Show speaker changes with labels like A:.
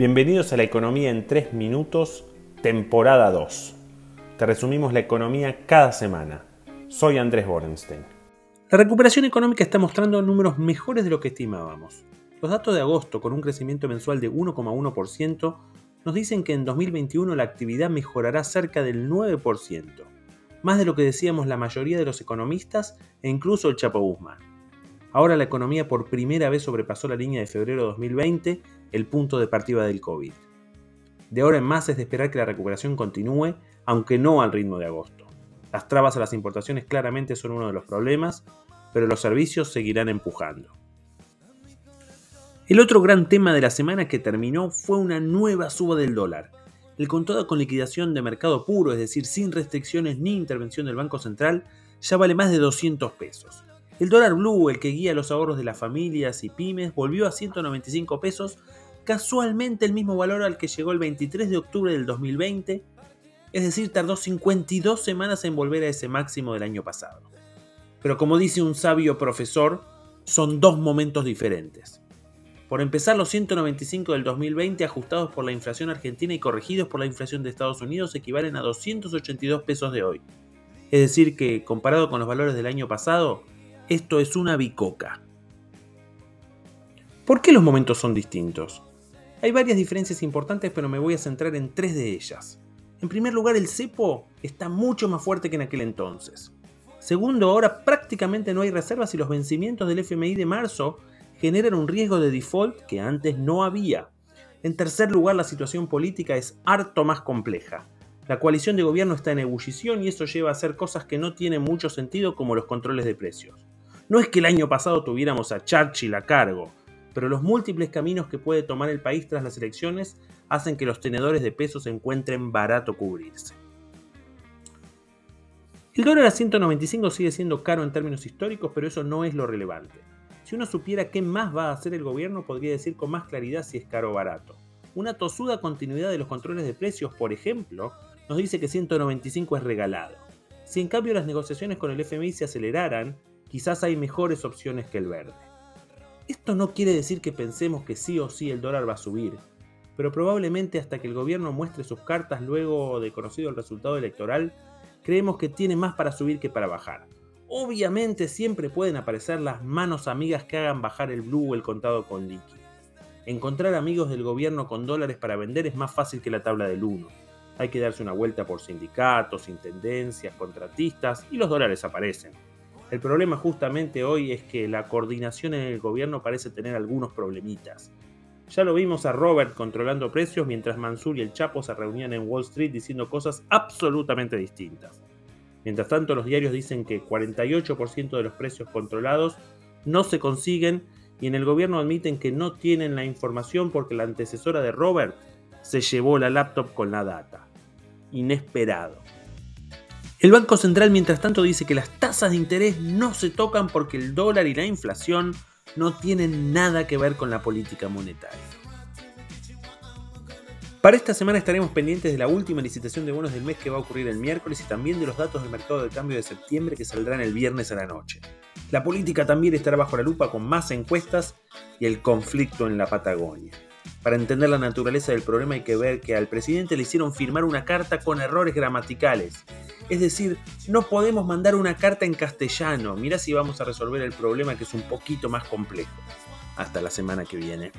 A: Bienvenidos a la Economía en 3 Minutos, temporada 2. Te resumimos la economía cada semana. Soy Andrés Borenstein.
B: La recuperación económica está mostrando números mejores de lo que estimábamos. Los datos de agosto, con un crecimiento mensual de 1,1%, nos dicen que en 2021 la actividad mejorará cerca del 9%, más de lo que decíamos la mayoría de los economistas e incluso el Chapo Guzmán. Ahora la economía por primera vez sobrepasó la línea de febrero de 2020 el punto de partida del COVID. De ahora en más es de esperar que la recuperación continúe, aunque no al ritmo de agosto. Las trabas a las importaciones claramente son uno de los problemas, pero los servicios seguirán empujando. El otro gran tema de la semana que terminó fue una nueva suba del dólar. El contado con liquidación de mercado puro, es decir, sin restricciones ni intervención del Banco Central, ya vale más de 200 pesos. El dólar blue, el que guía los ahorros de las familias y pymes, volvió a 195 pesos, casualmente el mismo valor al que llegó el 23 de octubre del 2020, es decir, tardó 52 semanas en volver a ese máximo del año pasado. Pero como dice un sabio profesor, son dos momentos diferentes. Por empezar, los 195 del 2020 ajustados por la inflación argentina y corregidos por la inflación de Estados Unidos equivalen a 282 pesos de hoy. Es decir, que comparado con los valores del año pasado, esto es una bicoca. ¿Por qué los momentos son distintos? Hay varias diferencias importantes, pero me voy a centrar en tres de ellas. En primer lugar, el cepo está mucho más fuerte que en aquel entonces. Segundo, ahora prácticamente no hay reservas y los vencimientos del FMI de marzo generan un riesgo de default que antes no había. En tercer lugar, la situación política es harto más compleja. La coalición de gobierno está en ebullición y eso lleva a hacer cosas que no tienen mucho sentido como los controles de precios. No es que el año pasado tuviéramos a Churchill a cargo, pero los múltiples caminos que puede tomar el país tras las elecciones hacen que los tenedores de pesos encuentren barato cubrirse. El dólar a 195 sigue siendo caro en términos históricos, pero eso no es lo relevante. Si uno supiera qué más va a hacer el gobierno, podría decir con más claridad si es caro o barato. Una tosuda continuidad de los controles de precios, por ejemplo, nos dice que 195 es regalado. Si en cambio las negociaciones con el FMI se aceleraran, quizás hay mejores opciones que el verde. Esto no quiere decir que pensemos que sí o sí el dólar va a subir, pero probablemente hasta que el gobierno muestre sus cartas luego de conocido el resultado electoral, creemos que tiene más para subir que para bajar. Obviamente siempre pueden aparecer las manos amigas que hagan bajar el blue o el contado con liqui. Encontrar amigos del gobierno con dólares para vender es más fácil que la tabla del 1. Hay que darse una vuelta por sindicatos, intendencias, contratistas y los dólares aparecen. El problema justamente hoy es que la coordinación en el gobierno parece tener algunos problemitas. Ya lo vimos a Robert controlando precios mientras Mansur y el Chapo se reunían en Wall Street diciendo cosas absolutamente distintas. Mientras tanto, los diarios dicen que 48% de los precios controlados no se consiguen y en el gobierno admiten que no tienen la información porque la antecesora de Robert se llevó la laptop con la data. Inesperado. El Banco Central, mientras tanto, dice que las tasas de interés no se tocan porque el dólar y la inflación no tienen nada que ver con la política monetaria. Para esta semana estaremos pendientes de la última licitación de bonos del mes que va a ocurrir el miércoles y también de los datos del mercado de cambio de septiembre que saldrán el viernes a la noche. La política también estará bajo la lupa con más encuestas y el conflicto en la Patagonia. Para entender la naturaleza del problema hay que ver que al presidente le hicieron firmar una carta con errores gramaticales. Es decir, no podemos mandar una carta en castellano. Mira si vamos a resolver el problema que es un poquito más complejo. Hasta la semana que viene.